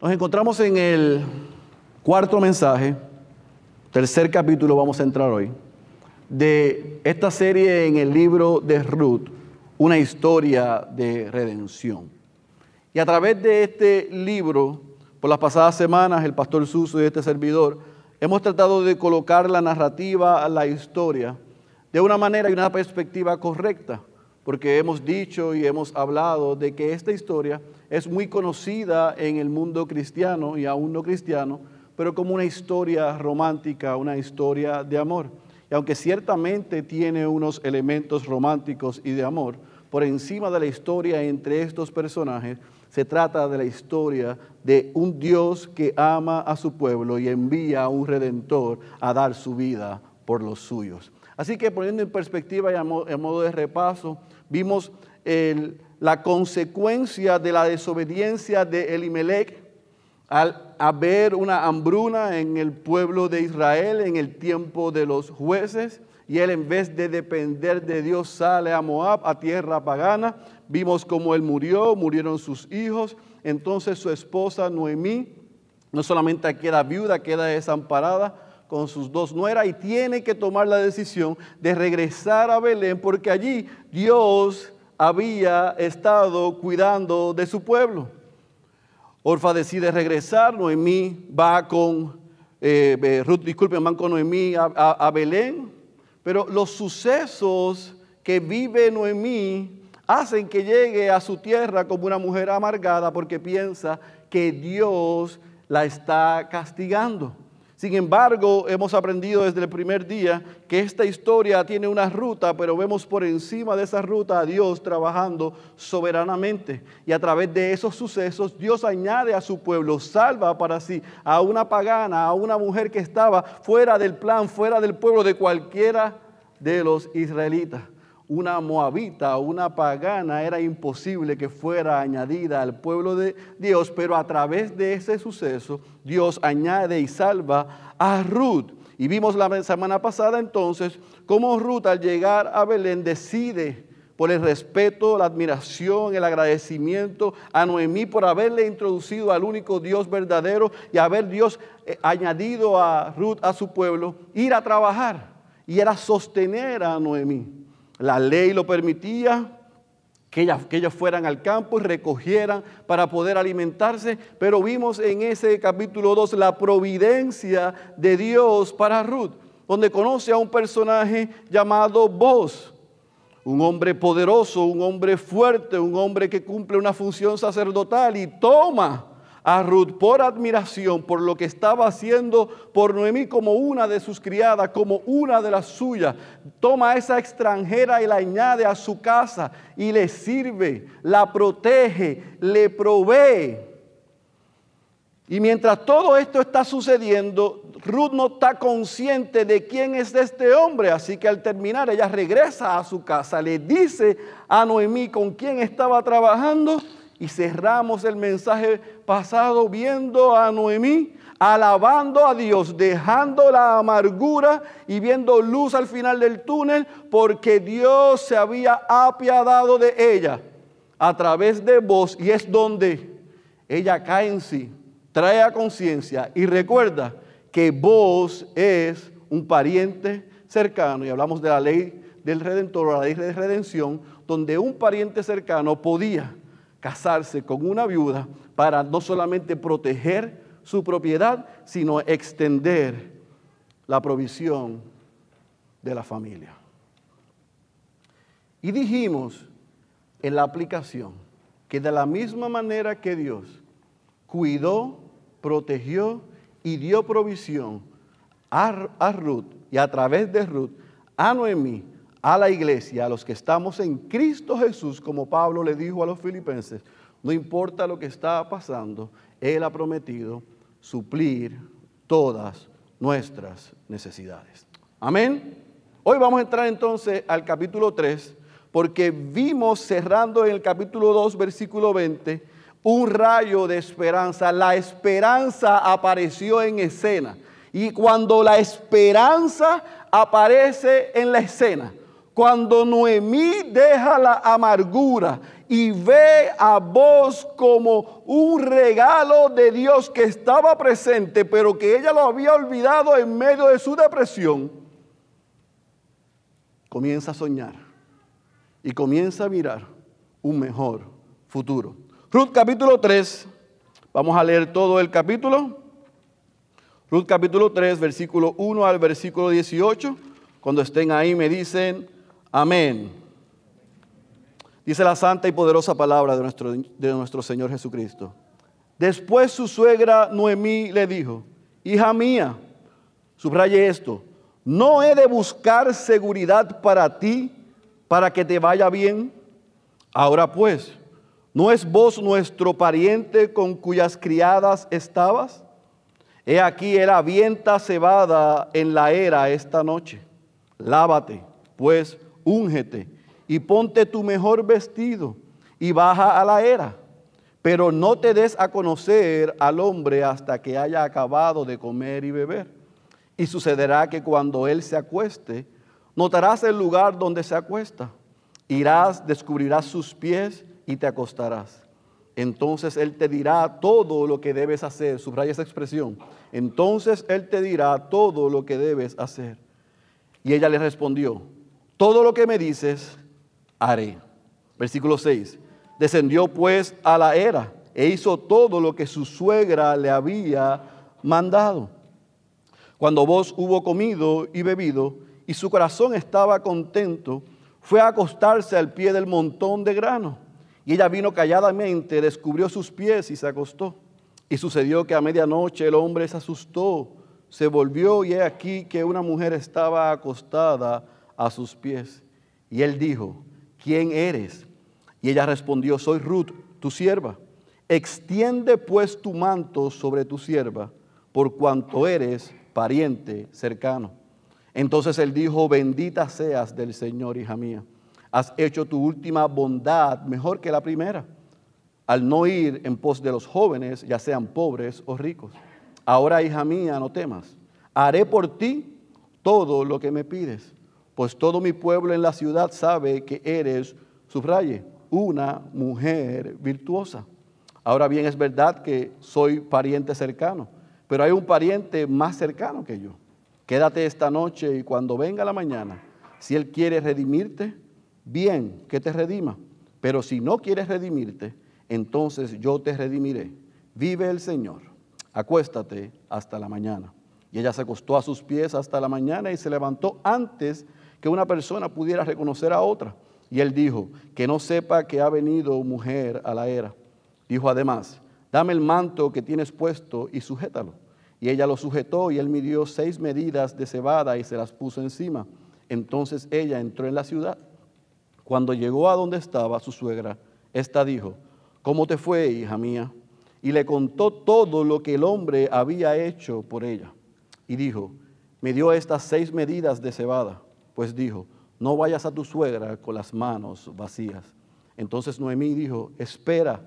Nos encontramos en el cuarto mensaje, tercer capítulo vamos a entrar hoy, de esta serie en el libro de Ruth, una historia de redención. Y a través de este libro, por las pasadas semanas, el pastor Suso y este servidor, hemos tratado de colocar la narrativa, la historia, de una manera y una perspectiva correcta, porque hemos dicho y hemos hablado de que esta historia es muy conocida en el mundo cristiano y aún no cristiano, pero como una historia romántica, una historia de amor. Y aunque ciertamente tiene unos elementos románticos y de amor, por encima de la historia entre estos personajes, se trata de la historia de un Dios que ama a su pueblo y envía a un redentor a dar su vida por los suyos. Así que poniendo en perspectiva y a modo de repaso, vimos la consecuencia de la desobediencia de Elimelech al haber una hambruna en el pueblo de Israel en el tiempo de los jueces, y él en vez de depender de Dios sale a Moab, a tierra pagana. Vimos cómo él murió, murieron sus hijos. Entonces su esposa Noemí no solamente queda viuda, queda desamparada con sus dos nueras y tiene que tomar la decisión de regresar a Belén porque allí Dios había estado cuidando de su pueblo. Orfa decide regresar, Noemí va con, eh, eh, Ruth, disculpen, van con Noemí a, Belén, pero los sucesos que vive Noemí hacen que llegue a su tierra como una mujer amargada porque piensa que Dios la está castigando. Sin embargo, hemos aprendido desde el primer día que esta historia tiene una ruta, pero vemos por encima de esa ruta a Dios trabajando soberanamente. Y a través de esos sucesos, Dios añade a su pueblo, salva para sí a una pagana, a una mujer que estaba fuera del plan, fuera del pueblo de cualquiera de los israelitas una moabita, una pagana, era imposible que fuera añadida al pueblo de Dios, pero a través de ese suceso Dios añade y salva a Ruth. Y vimos la semana pasada entonces cómo Ruth al llegar a Belén decide por el respeto, la admiración, el agradecimiento a Noemí por haberle introducido al único Dios verdadero y haber Dios eh, añadido a Ruth a su pueblo, ir a trabajar y era sostener a Noemí. La ley lo permitía, que, ellos fueran al campo y recogieran para poder alimentarse, pero vimos en ese capítulo 2 la providencia de Dios para Ruth, donde conoce a un personaje llamado Boz, un hombre poderoso, un hombre fuerte, un hombre que cumple una función sacerdotal y toma a Ruth por admiración por lo que estaba haciendo por Noemí como una de sus criadas, como una de las suyas. Toma a esa extranjera y la añade a su casa y le sirve, la protege, le provee. Y mientras todo esto está sucediendo, Ruth no está consciente de quién es este hombre, así que al terminar ella regresa a su casa, le dice a Noemí con quién estaba trabajando y cerramos el mensaje pasado viendo a Noemí, alabando a Dios, dejando la amargura y viendo luz al final del túnel, porque Dios se había apiadado de ella a través de vos y es donde ella cae en sí, trae a conciencia y recuerda que vos es un pariente cercano. Y hablamos de la ley del redentor, la ley de redención, donde un pariente cercano podía casarse con una viuda para no solamente proteger su propiedad, sino extender la provisión de la familia. Y dijimos en la aplicación que de la misma manera que Dios cuidó, protegió y dio provisión a, a Ruth y a través de Ruth a Noemí, a la iglesia, a los que estamos en Cristo Jesús, como Pablo le dijo a los filipenses, no importa lo que está pasando, Él ha prometido suplir todas nuestras necesidades. Amén. Hoy vamos a entrar entonces al capítulo 3, porque vimos cerrando en el capítulo 2, versículo 20, un rayo de esperanza. La esperanza apareció en escena. Y cuando la esperanza aparece en la escena, cuando Noemí deja la amargura y ve a vos como un regalo de Dios que estaba presente, pero que ella lo había olvidado en medio de su depresión, comienza a soñar y comienza a mirar un mejor futuro. Ruth capítulo 3, vamos a leer todo el capítulo. Ruth capítulo 3, versículo 1 al versículo 18. Cuando estén ahí me dicen, amén. Dice la santa y poderosa palabra de nuestro, de nuestro Señor Jesucristo. Después su suegra Noemí le dijo, hija mía, subraye esto, no he de buscar seguridad para ti, para que te vaya bien. Ahora pues, ¿no es vos nuestro pariente con cuyas criadas estabas? He aquí era avienta cebada en la era esta noche. Lávate, pues, úngete y ponte tu mejor vestido y baja a la era. Pero no te des a conocer al hombre hasta que haya acabado de comer y beber. Y sucederá que cuando él se acueste, notarás el lugar donde se acuesta. Irás, descubrirás sus pies y te acostarás. Entonces él te dirá todo lo que debes hacer. Subraya esa expresión. Entonces él te dirá todo lo que debes hacer. Y ella le respondió, todo lo que me dices, haré. Versículo 6. Descendió pues a la era e hizo todo lo que su suegra le había mandado. Cuando vos hubo comido y bebido y su corazón estaba contento, fue a acostarse al pie del montón de grano. Y ella vino calladamente, descubrió sus pies y se acostó. Y sucedió que a medianoche el hombre se asustó, se volvió y he aquí que una mujer estaba acostada a sus pies. Y él dijo, ¿quién eres? Y ella respondió, soy Ruth, tu sierva. Extiende pues tu manto sobre tu sierva, por cuanto eres pariente cercano. Entonces él dijo, bendita seas del Señor, hija mía. Has hecho tu última bondad mejor que la primera, al no ir en pos de los jóvenes, ya sean pobres o ricos. Ahora, hija mía, no temas. Haré por ti todo lo que me pides pues todo mi pueblo en la ciudad sabe que eres, subraye, una mujer virtuosa. Ahora bien, es verdad que soy pariente cercano, pero hay un pariente más cercano que yo. Quédate esta noche y cuando venga la mañana, si él quiere redimirte, bien, que te redima. Pero si no quieres redimirte, entonces yo te redimiré. Vive el Señor. Acuéstate hasta la mañana. Y ella se acostó a sus pies hasta la mañana y se levantó antes que una persona pudiera reconocer a otra. Y él dijo, que no sepa que ha venido mujer a la era. Dijo además, dame el manto que tienes puesto y sujétalo. Y ella lo sujetó y él midió seis medidas de cebada y se las puso encima. Entonces ella entró en la ciudad. Cuando llegó a donde estaba su suegra, ésta dijo, ¿cómo te fue, hija mía? Y le contó todo lo que el hombre había hecho por ella. Y dijo, me dio estas seis medidas de cebada pues dijo, no vayas a tu suegra con las manos vacías. Entonces Noemí dijo, espera,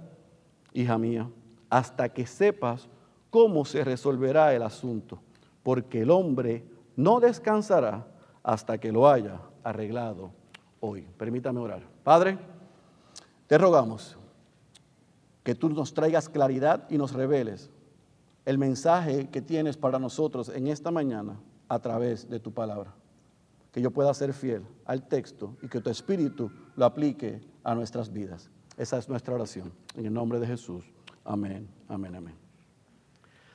hija mía, hasta que sepas cómo se resolverá el asunto, porque el hombre no descansará hasta que lo haya arreglado hoy. Permítame orar. Padre, te rogamos que tú nos traigas claridad y nos reveles el mensaje que tienes para nosotros en esta mañana a través de tu palabra que yo pueda ser fiel al texto y que tu espíritu lo aplique a nuestras vidas. Esa es nuestra oración. En el nombre de Jesús. Amén, amén, amén.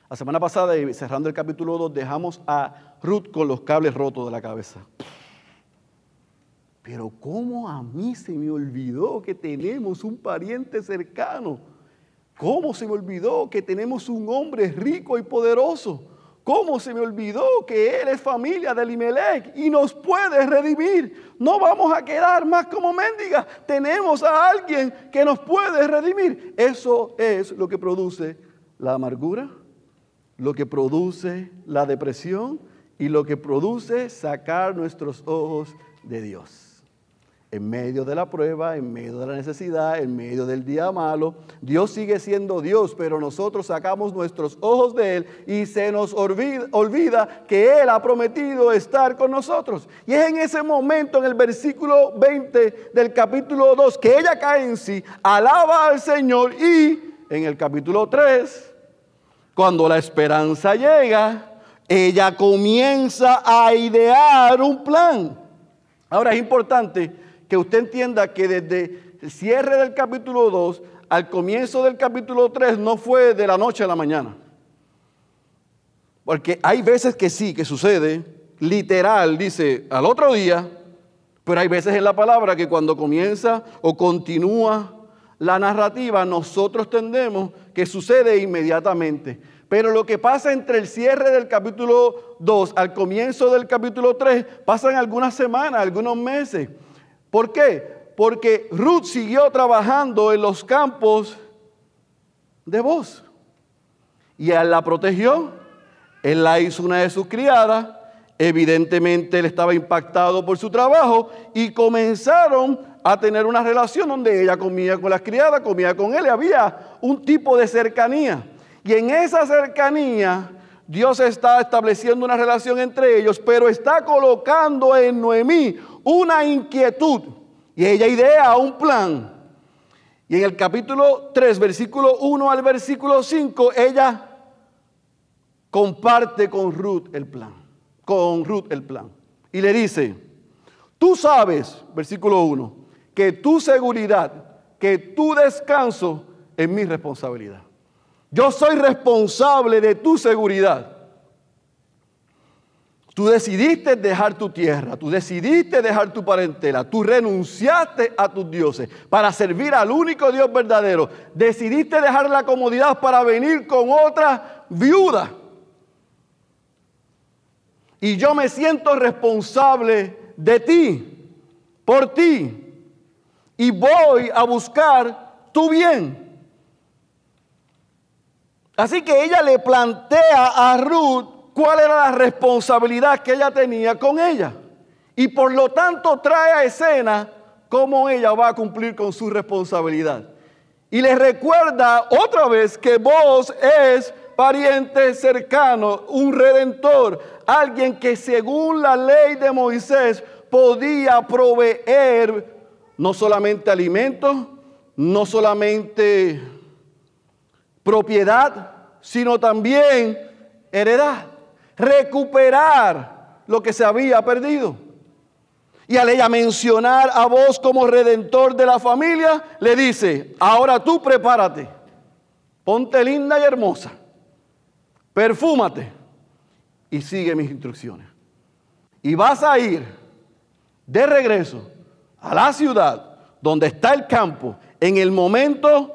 La semana pasada, y cerrando el capítulo 2, dejamos a Ruth con los cables rotos de la cabeza. Pero ¿cómo a mí se me olvidó que tenemos un pariente cercano? ¿Cómo se me olvidó que tenemos un hombre rico y poderoso? ¿Cómo se me olvidó que Él es familia de Limelech y nos puede redimir? No vamos a quedar más como mendigas. Tenemos a alguien que nos puede redimir. Eso es lo que produce la amargura, lo que produce la depresión y lo que produce sacar nuestros ojos de Dios. En medio de la prueba, en medio de la necesidad, en medio del día malo, Dios sigue siendo Dios, pero nosotros sacamos nuestros ojos de Él y se nos olvida, que Él ha prometido estar con nosotros. Y es en ese momento, en el versículo 20 del capítulo 2, que ella cae en sí, alaba al Señor y en el capítulo 3, cuando la esperanza llega, ella comienza a idear un plan. Ahora es importante que usted entienda que desde el cierre del capítulo 2 al comienzo del capítulo 3 no fue de la noche a la mañana. Porque hay veces que sí, que sucede, literal, dice al otro día, pero hay veces en la palabra que cuando comienza o continúa la narrativa, nosotros tendemos que sucede inmediatamente. Pero lo que pasa entre el cierre del capítulo 2 al comienzo del capítulo 3, pasan algunas semanas, algunos meses. ¿Por qué? Porque Ruth siguió trabajando en los campos de voz. Y él la protegió, él la hizo una de sus criadas, evidentemente él estaba impactado por su trabajo y comenzaron a tener una relación donde ella comía con las criadas, comía con él y había un tipo de cercanía. Y en esa cercanía Dios está estableciendo una relación entre ellos, pero está colocando en Noemí una inquietud y ella idea un plan. Y en el capítulo 3, versículo 1 al versículo 5, ella comparte con Ruth el plan, con Ruth el plan. Y le dice, tú sabes, versículo 1, que tu seguridad, que tu descanso es mi responsabilidad. Yo soy responsable de tu seguridad. Tú decidiste dejar tu tierra, tú decidiste dejar tu parentela, tú renunciaste a tus dioses para servir al único Dios verdadero. Decidiste dejar la comodidad para venir con otra viuda. Y yo me siento responsable de ti, por ti. Y voy a buscar tu bien. Así que ella le plantea a Ruth cuál era la responsabilidad que ella tenía con ella. Y por lo tanto trae a escena cómo ella va a cumplir con su responsabilidad. Y le recuerda otra vez que vos es pariente cercano, un redentor, alguien que según la ley de Moisés podía proveer no solamente alimentos, no solamente propiedad, sino también heredad recuperar lo que se había perdido. Y al ella mencionar a vos como redentor de la familia, le dice, ahora tú prepárate, ponte linda y hermosa, perfúmate y sigue mis instrucciones. Y vas a ir de regreso a la ciudad donde está el campo en el momento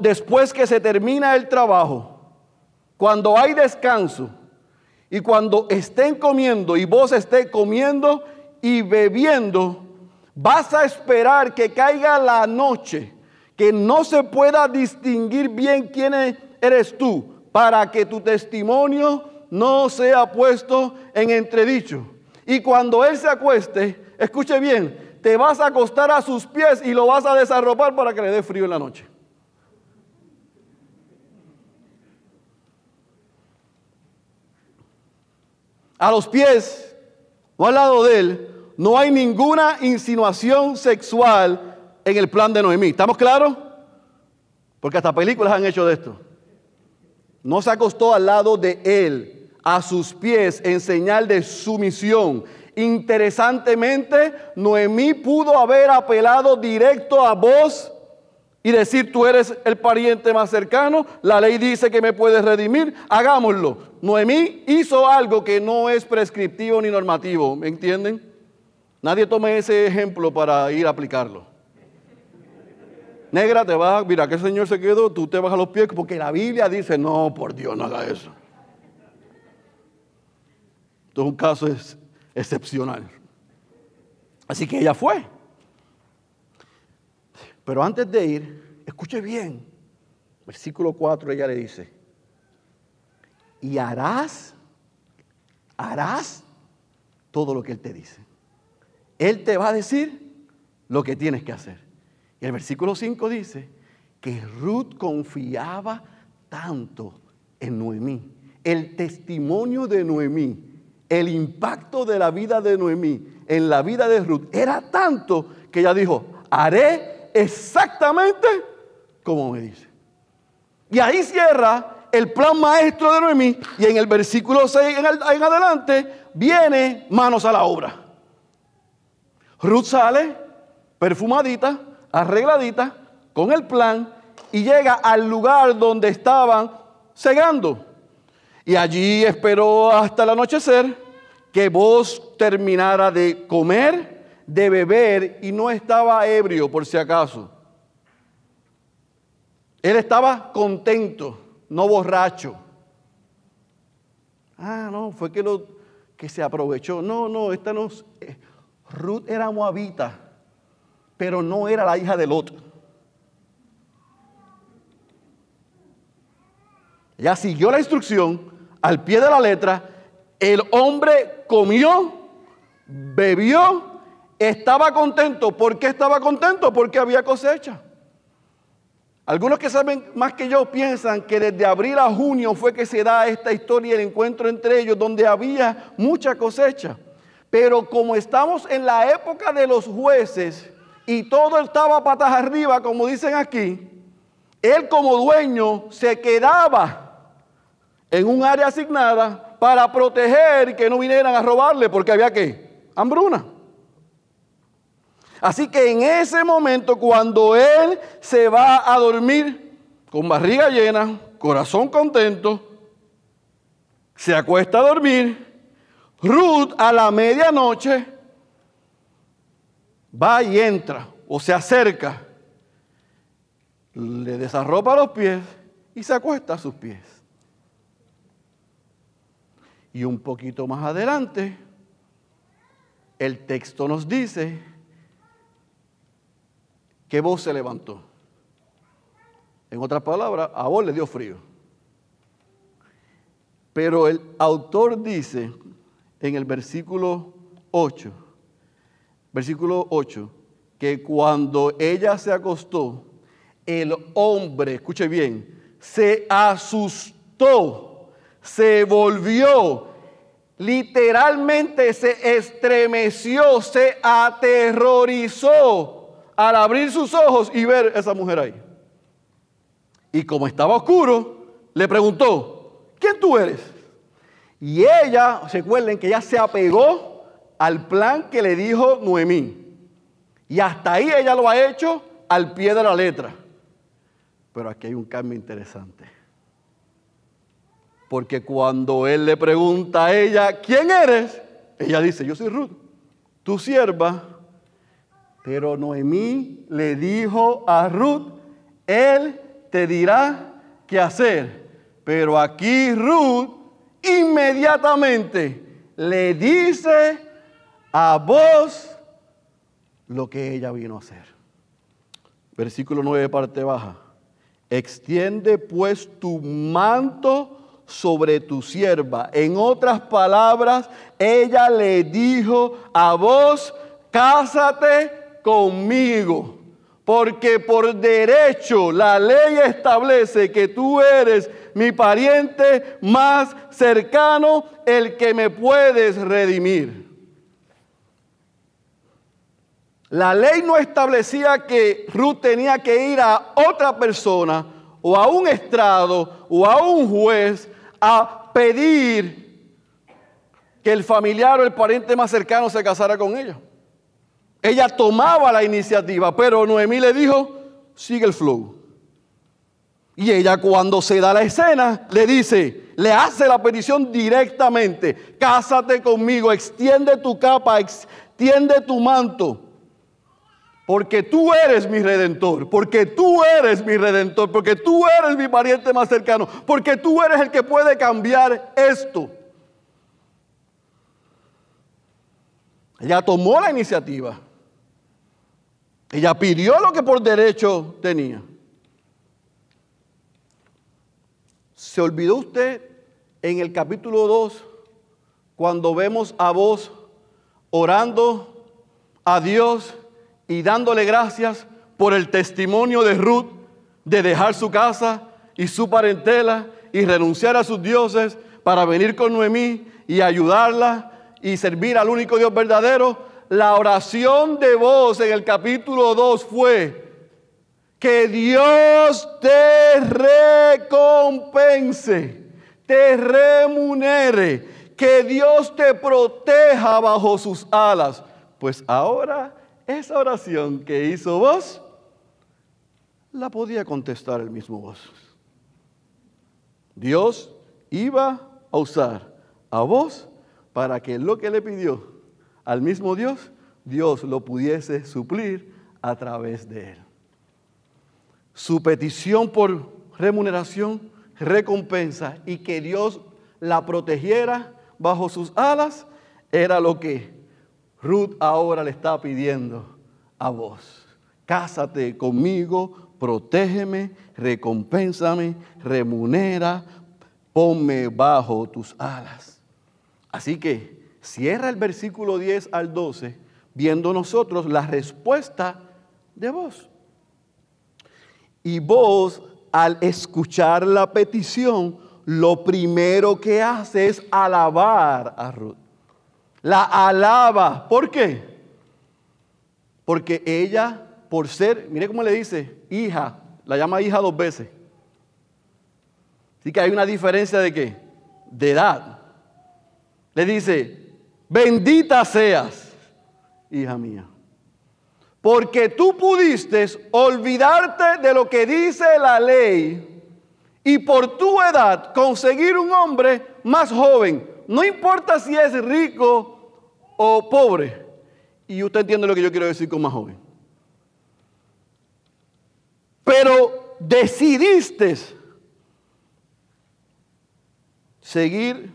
después que se termina el trabajo, cuando hay descanso y cuando estén comiendo y vos estés comiendo y bebiendo, vas a esperar que caiga la noche, que no se pueda distinguir bien quién eres tú, para que tu testimonio no sea puesto en entredicho. Y cuando Él se acueste, escuche bien, te vas a acostar a sus pies y lo vas a desarropar para que le dé frío en la noche. A los pies o al lado de él, no hay ninguna insinuación sexual en el plan de Noemí. ¿Estamos claros? Porque hasta películas han hecho de esto. No se acostó al lado de él, a sus pies, en señal de sumisión. Interesantemente, Noemí pudo haber apelado directo a vos y decir tú eres el pariente más cercano, la ley dice que me puedes redimir, hagámoslo. Noemí hizo algo que no es prescriptivo ni normativo, ¿me entienden? Nadie tome ese ejemplo para ir a aplicarlo. Negra, te vas, mira que el Señor se quedó, tú te vas a los pies porque la Biblia dice, no, por Dios, no haga eso. Esto es un caso excepcional. Así que ella fue. Pero antes de ir, escuche bien, versículo 4 ella le dice, y harás, harás todo lo que Él te dice. Él te va a decir lo que tienes que hacer. Y el versículo 5 dice que Ruth confiaba tanto en Noemí. El testimonio de Noemí, el impacto de la vida de Noemí en la vida de Ruth era tanto que ella dijo, haré exactamente como me dice. Y ahí cierra el plan maestro de Noemí y en el versículo 6 en, adelante viene manos a la obra. Ruth sale perfumadita, arregladita, con el plan y llega al lugar donde estaban cegando. Y allí esperó hasta el anochecer que vos terminara de comer, de beber y no estaba ebrio por si acaso. Él estaba contento, no borracho. Ah, no, fue que, lo, que se aprovechó. No, no, esta no. Eh, Ruth era moabita, pero no era la hija de Lot. Ella siguió la instrucción al pie de la letra. El hombre comió, bebió, estaba contento. ¿Por qué estaba contento? Porque había cosecha. Algunos que saben más que yo piensan que desde abril a junio fue que se da esta historia, el encuentro entre ellos, donde había mucha cosecha. Pero como estamos en la época de los jueces y todo estaba patas arriba, como dicen aquí, él como dueño se quedaba en un área asignada para proteger que no vinieran a robarle, porque había que hambruna. Así que en ese momento, cuando él se va a dormir con barriga llena, corazón contento, se acuesta a dormir, Ruth a la medianoche va y entra o se acerca, le desarropa los pies y se acuesta a sus pies. Y un poquito más adelante, el texto nos dice que vos se levantó. En otras palabras, a vos le dio frío. Pero el autor dice en el versículo 8, versículo 8, que cuando ella se acostó, el hombre, escuche bien, se asustó, se volvió, literalmente se estremeció, se aterrorizó al abrir sus ojos y ver a esa mujer ahí. Y como estaba oscuro, le preguntó, ¿quién tú eres? Y ella, recuerden que ella se apegó al plan que le dijo Noemí. Y hasta ahí ella lo ha hecho al pie de la letra. Pero aquí hay un cambio interesante. Porque cuando él le pregunta a ella, ¿quién eres? Ella dice, yo soy Ruth, tu sierva pero Noemí le dijo a Ruth, Él te dirá qué hacer. Pero aquí Ruth inmediatamente le dice a vos lo que ella vino a hacer. Versículo 9, parte baja. Extiende pues tu manto sobre tu sierva. En otras palabras, ella le dijo a vos, cásate conmigo, porque por derecho la ley establece que tú eres mi pariente más cercano, el que me puedes redimir. La ley no establecía que Ruth tenía que ir a otra persona o a un estrado o a un juez a pedir que el familiar o el pariente más cercano se casara con ella. Ella tomaba la iniciativa, pero Noemí le dijo, sigue el flow. Y ella cuando se da la escena, le dice, le hace la petición directamente, cásate conmigo, extiende tu capa, extiende tu manto, porque tú eres mi redentor, porque tú eres mi redentor, porque tú eres mi pariente más cercano, porque tú eres el que puede cambiar esto. Ella tomó la iniciativa. Ella pidió lo que por derecho tenía. ¿Se olvidó usted en el capítulo 2 cuando vemos a vos orando a Dios y dándole gracias por el testimonio de Ruth de dejar su casa y su parentela y renunciar a sus dioses para venir con Noemí y ayudarla y servir al único Dios verdadero, la oración de voz en el capítulo 2 fue, que Dios te recompense, te remunere, que Dios te proteja bajo sus alas. Pues ahora esa oración que hizo vos, la podía contestar el mismo vos. Dios iba a usar a vos para que lo que le pidió al mismo Dios, Dios lo pudiese suplir a través de él. Su petición por remuneración, recompensa y que Dios la protegiera bajo sus alas era lo que Ruth ahora le está pidiendo a vos. Cásate conmigo, protégeme, recompénsame, remunera, ponme bajo tus alas. Así que cierra el versículo 10 al 12 viendo nosotros la respuesta de vos. Y vos, al escuchar la petición, lo primero que hace es alabar a Ruth. La alaba. ¿Por qué? Porque ella, por ser, mire cómo le dice, hija, la llama hija dos veces. Así que hay una diferencia de qué? De edad. Le dice, bendita seas, hija mía. Porque tú pudiste olvidarte de lo que dice la ley y por tu edad conseguir un hombre más joven. No importa si es rico o pobre. Y usted entiende lo que yo quiero decir con más joven. Pero decidiste seguir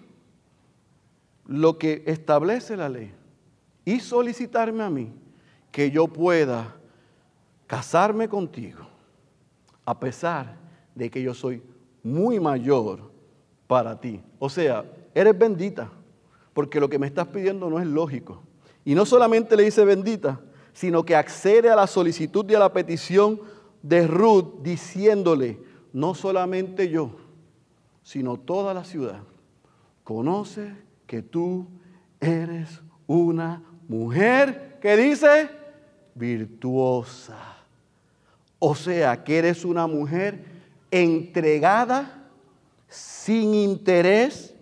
lo que establece la ley y solicitarme a mí que yo pueda casarme contigo, a pesar de que yo soy muy mayor para ti. O sea, eres bendita, porque lo que me estás pidiendo no es lógico. Y no solamente le dice bendita, sino que accede a la solicitud y a la petición de Ruth diciéndole, no solamente yo, sino toda la ciudad, conoce que tú eres una mujer que dice virtuosa. O sea, que eres una mujer entregada, sin interés,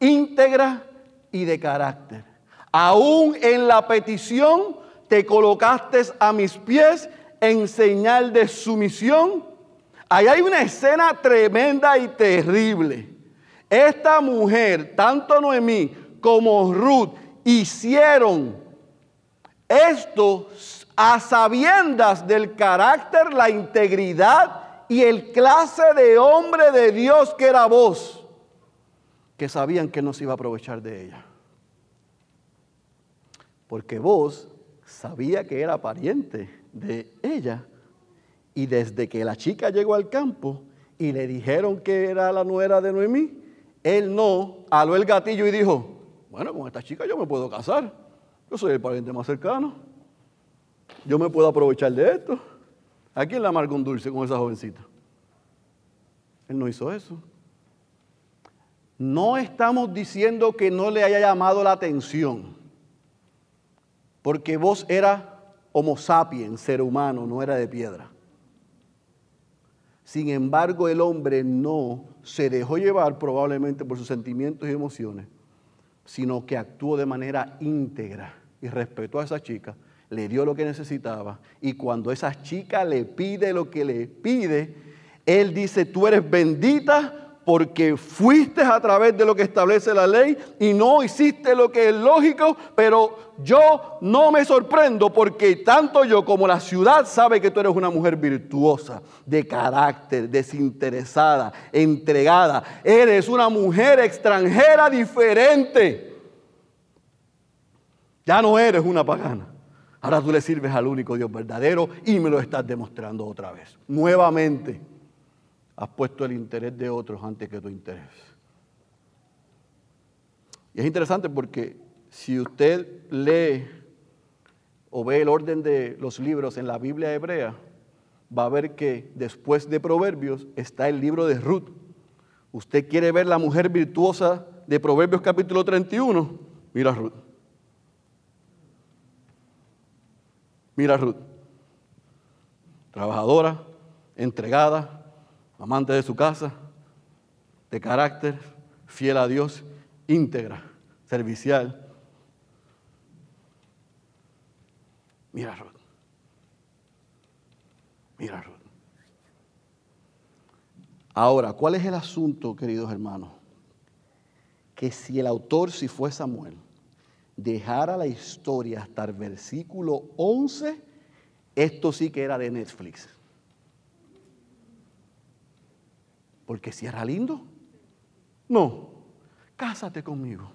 íntegra y de carácter. Aún en la petición te colocaste a mis pies en señal de sumisión. Ahí hay una escena tremenda y terrible. Esta mujer, tanto Noemí como Ruth, hicieron esto a sabiendas del carácter, la integridad y el clase de hombre de Dios que era vos, que sabían que no se iba a aprovechar de ella. Porque vos sabía que era pariente de ella y desde que la chica llegó al campo y le dijeron que era la nuera de Noemí, él no aló el gatillo y dijo, bueno, con esta chica yo me puedo casar. Yo soy el pariente más cercano. Yo me puedo aprovechar de esto. ¿A quién le amarga un dulce con esa jovencita? Él no hizo eso. No estamos diciendo que no le haya llamado la atención, porque vos era homo sapiens, ser humano, no era de piedra. Sin embargo, el hombre no se dejó llevar probablemente por sus sentimientos y emociones, sino que actuó de manera íntegra y respetó a esa chica, le dio lo que necesitaba y cuando esa chica le pide lo que le pide, él dice, tú eres bendita porque fuiste a través de lo que establece la ley y no hiciste lo que es lógico, pero yo no me sorprendo porque tanto yo como la ciudad sabe que tú eres una mujer virtuosa, de carácter, desinteresada, entregada. Eres una mujer extranjera diferente. Ya no eres una pagana. Ahora tú le sirves al único Dios verdadero y me lo estás demostrando otra vez, nuevamente has puesto el interés de otros antes que tu interés. Y es interesante porque si usted lee o ve el orden de los libros en la Biblia hebrea, va a ver que después de Proverbios está el libro de Ruth. Usted quiere ver la mujer virtuosa de Proverbios capítulo 31, mira Ruth. Mira Ruth. Trabajadora, entregada, amante de su casa, de carácter, fiel a Dios, íntegra, servicial. Mira Ruth. Mira Ruth. Ahora, ¿cuál es el asunto, queridos hermanos? Que si el autor, si fue Samuel, dejara la historia hasta el versículo 11, esto sí que era de Netflix. Porque si era lindo, no, cásate conmigo.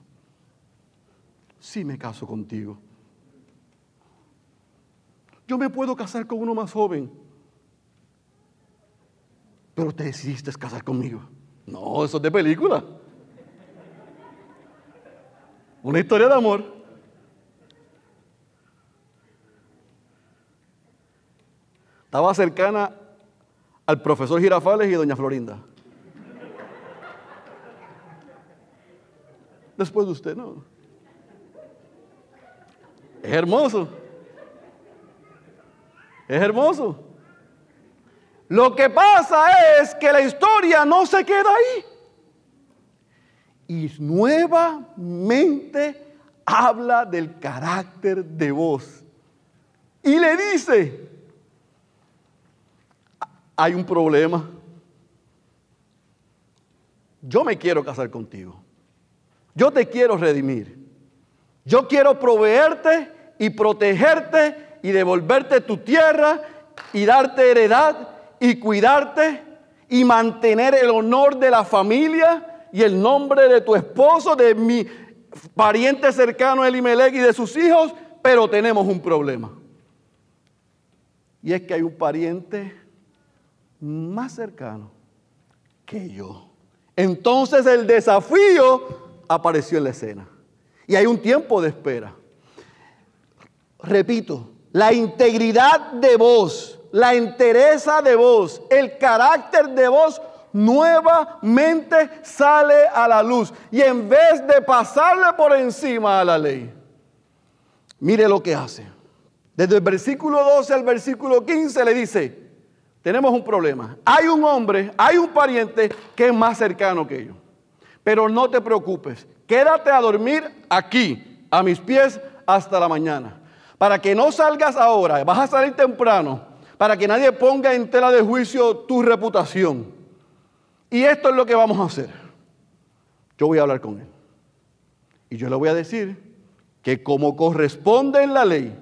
Sí me caso contigo. Yo me puedo casar con uno más joven, pero te decidiste casar conmigo. No, eso es de película. Una historia de amor. Estaba cercana al profesor Girafales y doña Florinda. Después de usted, no. Es hermoso. Es hermoso. Lo que pasa es que la historia no se queda ahí. Y nuevamente habla del carácter de vos. Y le dice, hay un problema. Yo me quiero casar contigo. Yo te quiero redimir. Yo quiero proveerte y protegerte y devolverte tu tierra y darte heredad y cuidarte y mantener el honor de la familia y el nombre de tu esposo, de mi pariente cercano Elimelech y de sus hijos, pero tenemos un problema. Y es que hay un pariente más cercano que yo. Entonces el desafío apareció en la escena. Y hay un tiempo de espera. Repito, la integridad de voz, la entereza de voz, el carácter de voz nuevamente sale a la luz. Y en vez de pasarle por encima a la ley, mire lo que hace. Desde el versículo 12 al versículo 15 le dice, tenemos un problema. Hay un hombre, hay un pariente que es más cercano que yo. Pero no te preocupes, quédate a dormir aquí, a mis pies, hasta la mañana. Para que no salgas ahora, vas a salir temprano, para que nadie ponga en tela de juicio tu reputación. Y esto es lo que vamos a hacer. Yo voy a hablar con él. Y yo le voy a decir que como corresponde en la ley,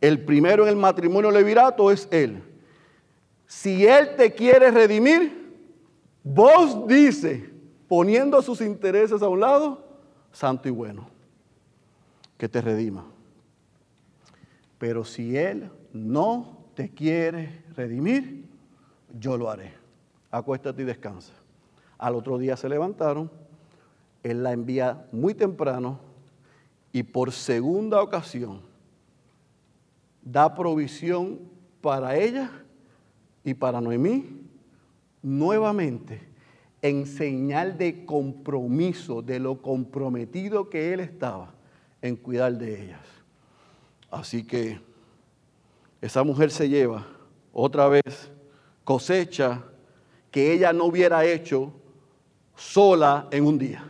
el primero en el matrimonio levirato es él. Si él te quiere redimir, vos dice, poniendo sus intereses a un lado, santo y bueno, que te redima. Pero si Él no te quiere redimir, yo lo haré. Acuéstate y descansa. Al otro día se levantaron, Él la envía muy temprano y por segunda ocasión da provisión para ella y para Noemí nuevamente en señal de compromiso, de lo comprometido que él estaba en cuidar de ellas. Así que esa mujer se lleva otra vez cosecha que ella no hubiera hecho sola en un día.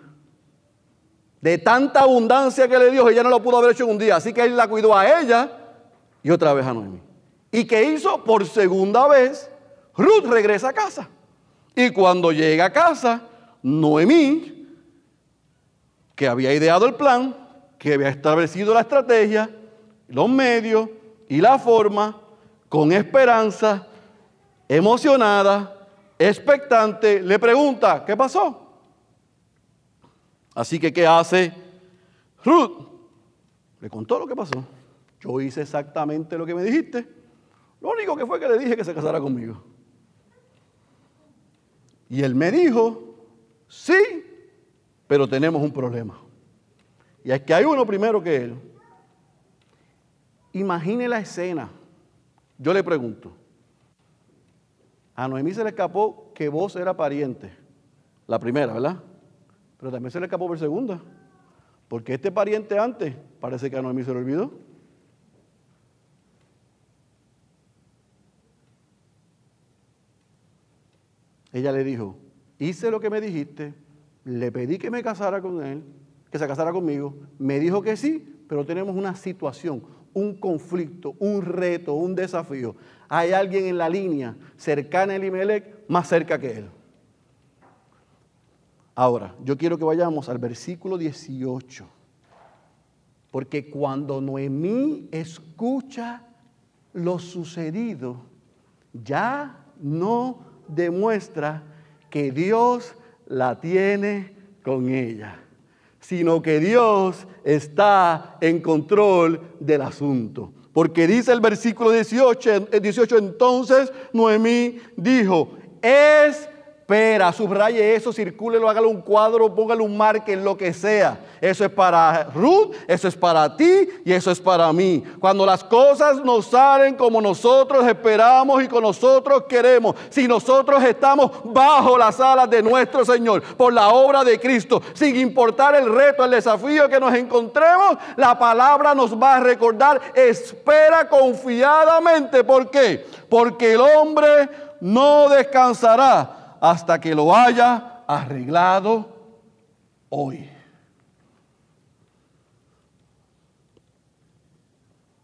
De tanta abundancia que le dio, ella no lo pudo haber hecho en un día. Así que él la cuidó a ella y otra vez a Noemi. ¿Y qué hizo? Por segunda vez, Ruth regresa a casa. Y cuando llega a casa, Noemí, que había ideado el plan, que había establecido la estrategia, los medios y la forma, con esperanza, emocionada, expectante, le pregunta, ¿qué pasó? Así que, ¿qué hace Ruth? Le contó lo que pasó. Yo hice exactamente lo que me dijiste. Lo único que fue que le dije que se casara conmigo. Y él me dijo, sí, pero tenemos un problema. Y es que hay uno primero que él. Imagine la escena. Yo le pregunto, a Noemí se le escapó que vos era pariente, la primera, ¿verdad? Pero también se le escapó por segunda, porque este pariente antes parece que a Noemí se le olvidó. Ella le dijo, hice lo que me dijiste, le pedí que me casara con él, que se casara conmigo, me dijo que sí, pero tenemos una situación, un conflicto, un reto, un desafío. Hay alguien en la línea cercana a Elimelech, más cerca que él. Ahora, yo quiero que vayamos al versículo 18. Porque cuando Noemí escucha lo sucedido, ya no demuestra que Dios la tiene con ella sino que Dios está en control del asunto. Porque dice el versículo 18, 18 entonces Noemí dijo, es espera, subraye eso, circúlelo, hágalo un cuadro, póngale un marque, lo que sea. Eso es para Ruth, eso es para ti y eso es para mí. Cuando las cosas nos salen como nosotros esperamos y con nosotros queremos, si nosotros estamos bajo las alas de nuestro Señor por la obra de Cristo, sin importar el reto, el desafío que nos encontremos, la palabra nos va a recordar, espera confiadamente. ¿Por qué? Porque el hombre no descansará hasta que lo haya arreglado hoy.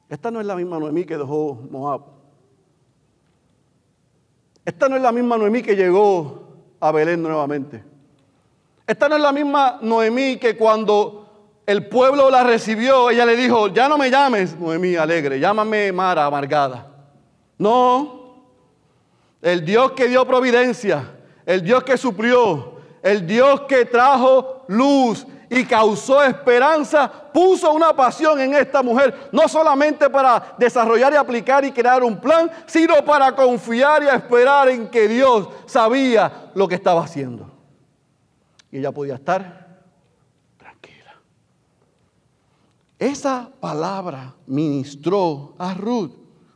Esta no es la misma Noemí que dejó Moab. Esta no es la misma Noemí que llegó a Belén nuevamente. Esta no es la misma Noemí que cuando el pueblo la recibió, ella le dijo, ya no me llames Noemí alegre, llámame Mara amargada. No, el Dios que dio providencia, el Dios que suplió, el Dios que trajo luz y causó esperanza, puso una pasión en esta mujer, no solamente para desarrollar y aplicar y crear un plan, sino para confiar y esperar en que Dios sabía lo que estaba haciendo. Y ella podía estar tranquila. Esa palabra ministró a Ruth,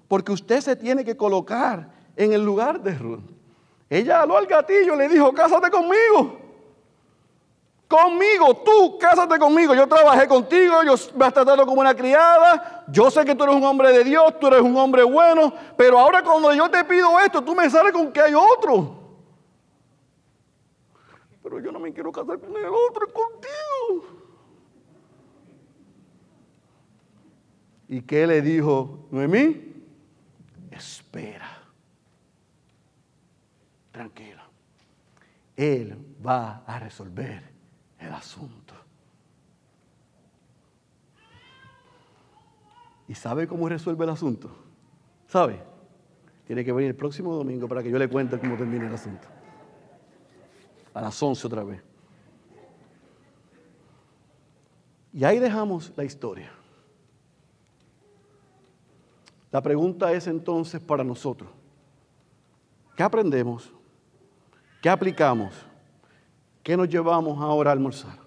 porque usted se tiene que colocar en el lugar de Ruth. Ella habló al gatillo y le dijo, cásate conmigo. Conmigo, tú, cásate conmigo. Yo trabajé contigo, yo me has tratado como una criada. Yo sé que tú eres un hombre de Dios, tú eres un hombre bueno. Pero ahora cuando yo te pido esto, tú me sales con que hay otro. Pero yo no me quiero casar con el otro, es contigo. ¿Y qué le dijo Noemí? Espera tranquilo. Él va a resolver el asunto. ¿Y sabe cómo resuelve el asunto? ¿Sabe? Tiene que venir el próximo domingo para que yo le cuente cómo termina el asunto. A las 11 otra vez. Y ahí dejamos la historia. La pregunta es entonces para nosotros, ¿qué aprendemos ¿Qué aplicamos? ¿Qué nos llevamos ahora a almorzar?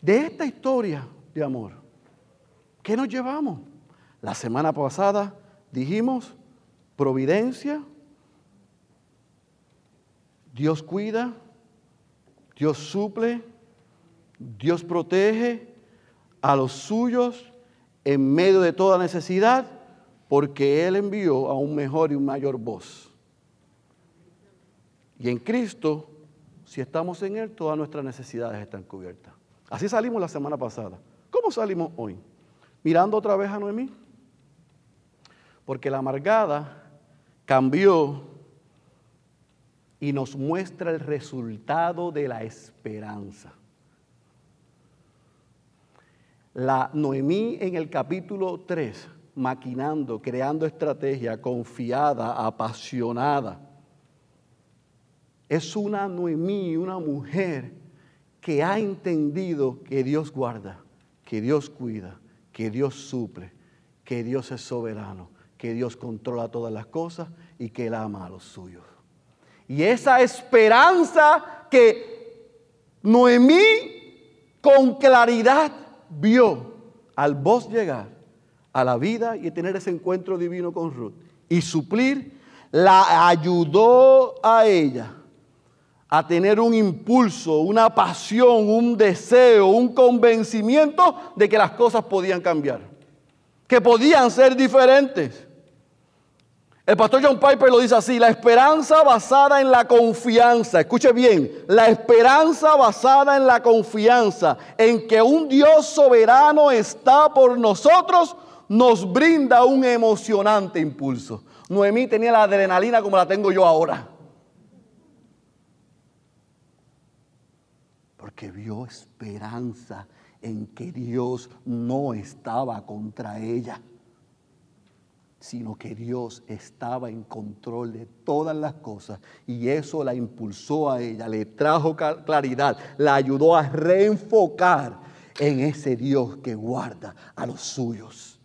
De esta historia de amor, ¿qué nos llevamos? La semana pasada dijimos providencia, Dios cuida, Dios suple, Dios protege a los suyos en medio de toda necesidad, porque Él envió a un mejor y un mayor voz. Y en Cristo, si estamos en Él, todas nuestras necesidades están cubiertas. Así salimos la semana pasada. ¿Cómo salimos hoy? Mirando otra vez a Noemí. Porque la amargada cambió y nos muestra el resultado de la esperanza. La Noemí en el capítulo 3, maquinando, creando estrategia, confiada, apasionada es una Noemí, una mujer que ha entendido que Dios guarda, que Dios cuida, que Dios suple, que Dios es soberano, que Dios controla todas las cosas y que Él ama a los suyos. Y esa esperanza que Noemí con claridad vio al vos llegar, a la vida y tener ese encuentro divino con Ruth y suplir, la ayudó a ella a tener un impulso, una pasión, un deseo, un convencimiento de que las cosas podían cambiar, que podían ser diferentes. El pastor John Piper lo dice así, la esperanza basada en la confianza, escuche bien, la esperanza basada en la confianza en que un Dios soberano está por nosotros, nos brinda un emocionante impulso. Noemí tenía la adrenalina como la tengo yo ahora. Porque vio esperanza en que Dios no estaba contra ella sino que Dios estaba en control de todas las cosas y eso la impulsó a ella, le trajo claridad, la ayudó a reenfocar en ese Dios que guarda a los suyos.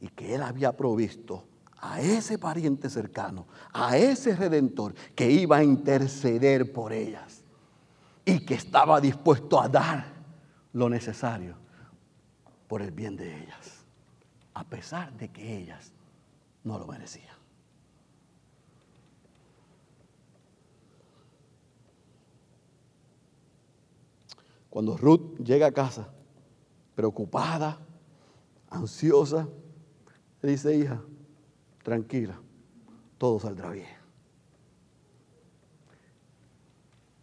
Y que él había provisto a ese pariente cercano, a ese redentor que iba a interceder por ellas y que estaba dispuesto a dar lo necesario por el bien de ellas a pesar de que ellas no lo merecían. Cuando Ruth llega a casa, preocupada, ansiosa, dice, hija, tranquila, todo saldrá bien.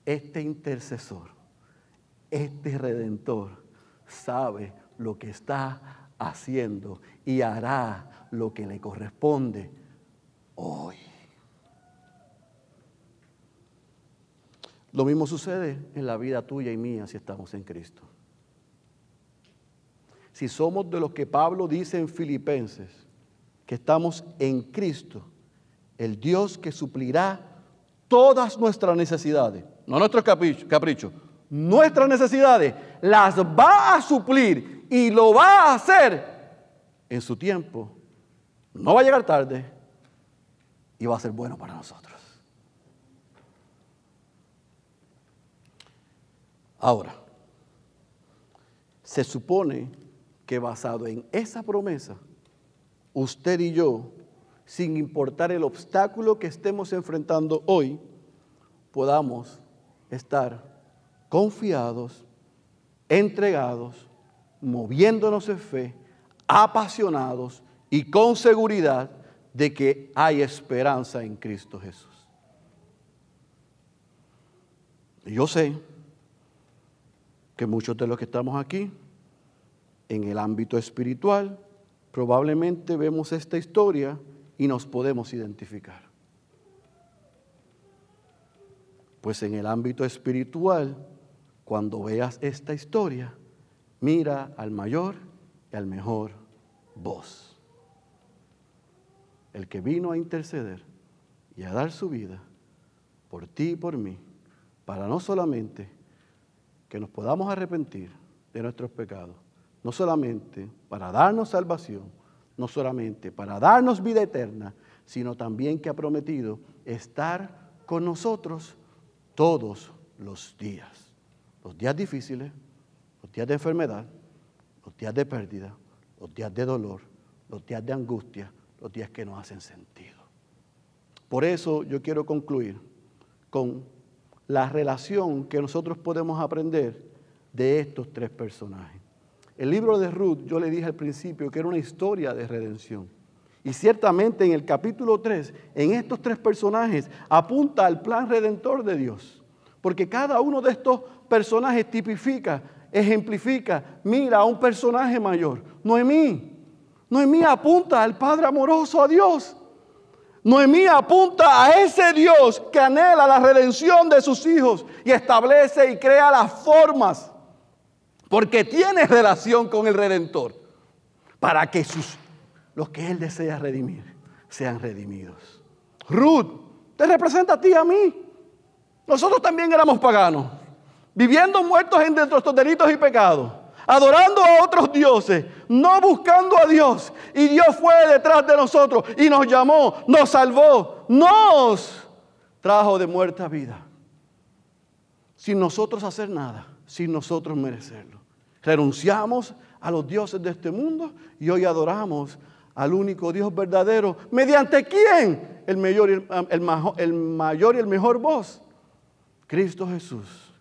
Este intercesor, este redentor, sabe lo que está haciendo y hará lo que le corresponde hoy. Lo mismo sucede en la vida tuya y mía si estamos en Cristo. Si somos de los que Pablo dice en Filipenses, que estamos en Cristo, el Dios que suplirá todas nuestras necesidades, no nuestros caprichos, nuestras necesidades, las va a suplir y lo va a hacer en su tiempo. No va a llegar tarde y va a ser bueno para nosotros. Ahora, se supone que basado en esa promesa, usted y yo, sin importar el obstáculo que estemos enfrentando hoy, podamos estar confiados, entregados moviéndonos en fe, apasionados y con seguridad de que hay esperanza en Cristo Jesús. Yo sé que muchos de los que estamos aquí, en el ámbito espiritual, probablemente vemos esta historia y nos podemos identificar. Pues en el ámbito espiritual, cuando veas esta historia, mira al mayor y al mejor voz. El que vino a interceder y a dar su vida por ti y por mí, para no solamente que nos podamos arrepentir de nuestros pecados, no solamente para darnos salvación, no solamente para darnos vida eterna, sino también que ha prometido estar con nosotros todos los días. Los días difíciles, los días de enfermedad, los días de pérdida, los días de dolor, los días de angustia, los días que no hacen sentido. Por eso yo quiero concluir con la relación que nosotros podemos aprender de estos tres personajes. El libro de Ruth, yo le dije al principio que era una historia de redención. Y ciertamente en el capítulo 3, en estos tres personajes, apunta al plan redentor de Dios. Porque cada uno de estos personajes tipifica ejemplifica, mira a un personaje mayor, Noemí. Noemí apunta al Padre amoroso, a Dios. Noemí apunta a ese Dios que anhela la redención de sus hijos y establece y crea las formas, porque tiene relación con el Redentor, para que sus, los que Él desea redimir sean redimidos. Ruth, te representa a ti y a mí. Nosotros también éramos paganos viviendo muertos en nuestros delitos y pecados, adorando a otros dioses, no buscando a Dios. Y Dios fue detrás de nosotros y nos llamó, nos salvó, nos trajo de muerte a vida. Sin nosotros hacer nada, sin nosotros merecerlo. Renunciamos a los dioses de este mundo y hoy adoramos al único Dios verdadero. ¿Mediante quién? El mayor, el, mayor y el mejor vos, Cristo Jesús.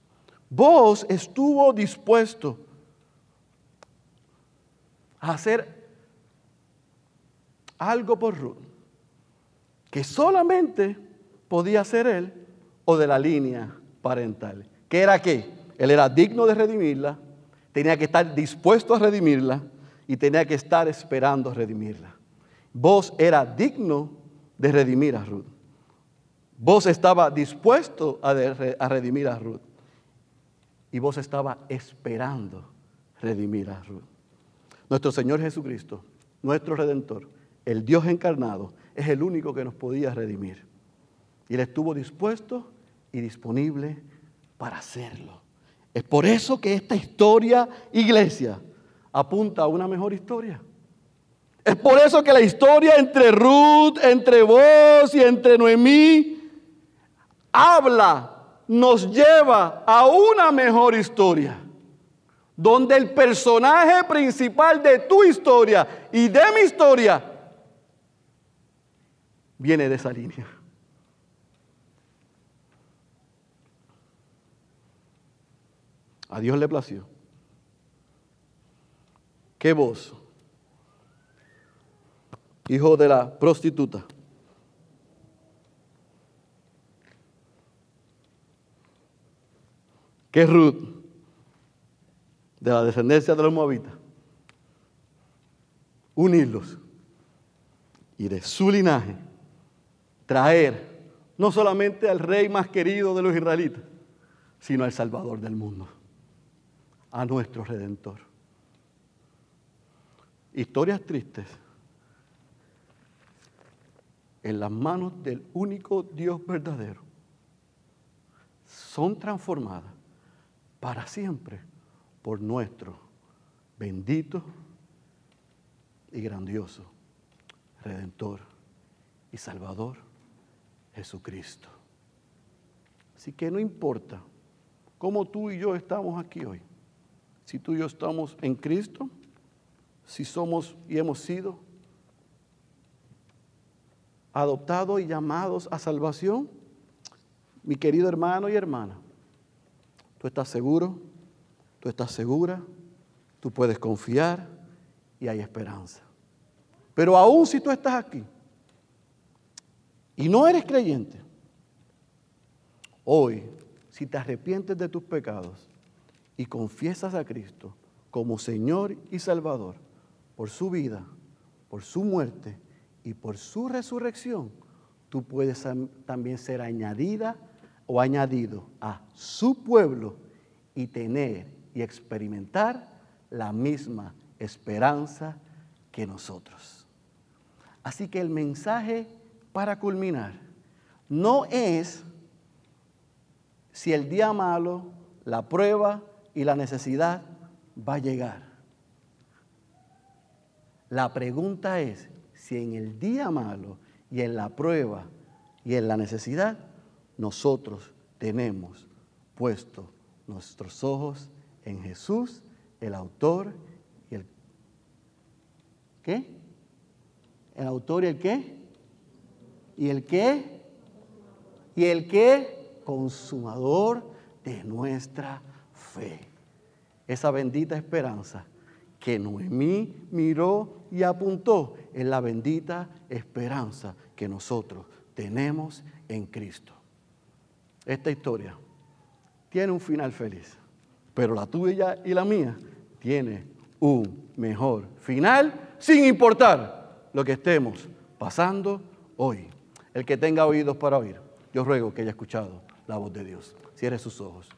Vos estuvo dispuesto a hacer algo por Ruth que solamente podía ser él o de la línea parental. ¿Qué era qué? Él era digno de redimirla, tenía que estar dispuesto a redimirla y tenía que estar esperando redimirla. Vos era digno de redimir a Ruth. Vos estaba dispuesto a, redimir a Ruth. Y vos estaba esperando redimir a Ruth. Nuestro Señor Jesucristo, nuestro Redentor, el Dios encarnado, es el único que nos podía redimir. Y Él estuvo dispuesto y disponible para hacerlo. Es por eso que esta historia, iglesia, apunta a una mejor historia. Es por eso que la historia entre Ruth, entre vos y entre Noemí habla, nos lleva a una mejor historia donde el personaje principal de tu historia y de mi historia viene de esa línea. A Dios le plació. ¿Qué vos, hijo de la prostituta, que Ruth, de la descendencia de los moabitas, unirlos. Y de su linaje traer no solamente al rey más querido de los israelitas, sino al Salvador del mundo, a nuestro Redentor. Historias tristes. En las manos del único Dios verdadero. Son transformadas para siempre por nuestro bendito y grandioso Redentor y Salvador Jesucristo. Así que no importa cómo tú y yo estamos aquí hoy, si tú y yo estamos en Cristo, si somos y hemos sido adoptados y llamados a salvación, mi querido hermano y hermana, tú estás seguro tú estás segura, tú puedes confiar y hay esperanza. Pero aún si tú estás aquí y no eres creyente, hoy, si te arrepientes de tus pecados y confiesas a Cristo como Señor y Salvador por su vida, por su muerte y por su resurrección, tú puedes también ser añadida o añadido a su pueblo y tener y experimentar la misma esperanza que nosotros. Así que el mensaje para culminar no es si el día malo, la prueba y la necesidad va a llegar. La pregunta es si en el día malo y en la prueba y en la necesidad nosotros tenemos puesto nuestros ojos en Jesús, el autor y el ¿qué? El autor y el qué? ¿Y el qué? ¿Y el qué? Consumador de nuestra fe. Esa bendita esperanza que Noemí miró y apuntó es la bendita esperanza que nosotros tenemos en Cristo. Esta historia tiene un final feliz pero la tuya y la mía tiene un mejor final sin importar lo que estemos pasando hoy. El que tenga oídos para oír, yo ruego que haya escuchado la voz de Dios. Cierre sus ojos.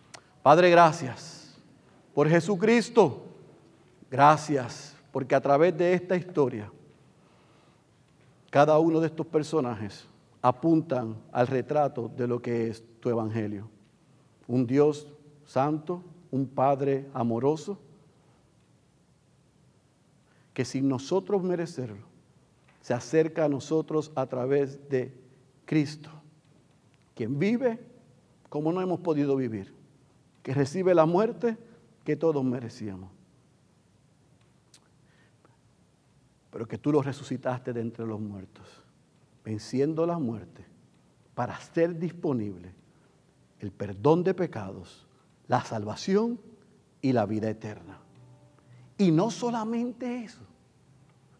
Padre, gracias por Jesucristo. Gracias porque a través de esta historia, cada uno de estos personajes apuntan al retrato de lo que es tu evangelio. Un Dios santo, un Padre amoroso que sin nosotros merecerlo, se acerca a nosotros a través de Cristo, quien vive como no hemos podido vivir, que recibe la muerte que todos merecíamos. Pero que tú lo resucitaste de entre los muertos, venciendo la muerte, para ser disponible el perdón de pecados, la salvación y la vida eterna. Y no solamente eso,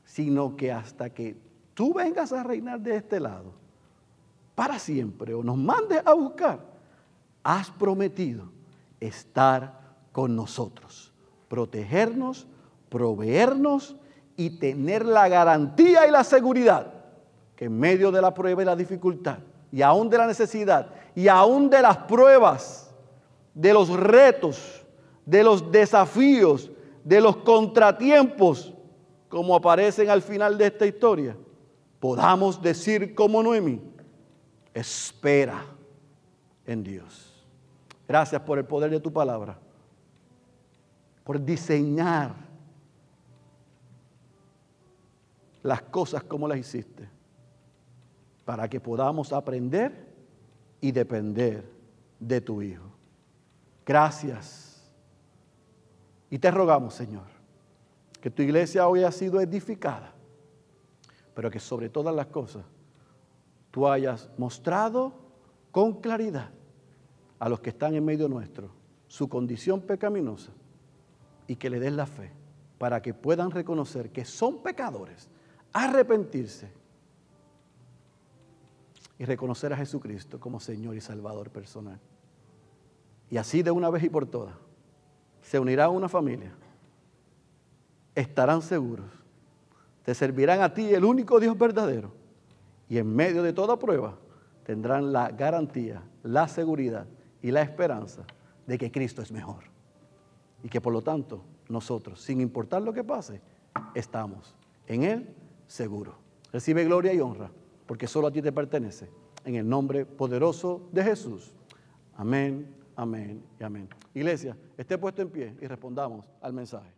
sino que hasta que tú vengas a reinar de este lado, para siempre, o nos mandes a buscar, has prometido estar con nosotros, protegernos, proveernos y tener la garantía y la seguridad que en medio de la prueba y la dificultad, y aún de la necesidad, y aún de las pruebas, de los retos, de los desafíos, de los contratiempos, como aparecen al final de esta historia, podamos decir como Noemi, espera en Dios. Gracias por el poder de tu palabra, por diseñar las cosas como las hiciste, para que podamos aprender y depender de tu Hijo. Gracias. Y te rogamos, Señor, que tu iglesia hoy ha sido edificada, pero que sobre todas las cosas tú hayas mostrado con claridad a los que están en medio nuestro su condición pecaminosa y que le des la fe para que puedan reconocer que son pecadores, arrepentirse y reconocer a Jesucristo como Señor y Salvador personal. Y así de una vez y por todas se unirá una familia, estarán seguros, te servirán a ti el único Dios verdadero y en medio de toda prueba tendrán la garantía, la seguridad y la esperanza de que Cristo es mejor. Y que por lo tanto nosotros, sin importar lo que pase, estamos en Él seguro. Recibe gloria y honra, porque solo a ti te pertenece. En el nombre poderoso de Jesús. Amén, amén y amén. Iglesia, esté puesto en pie y respondamos al mensaje.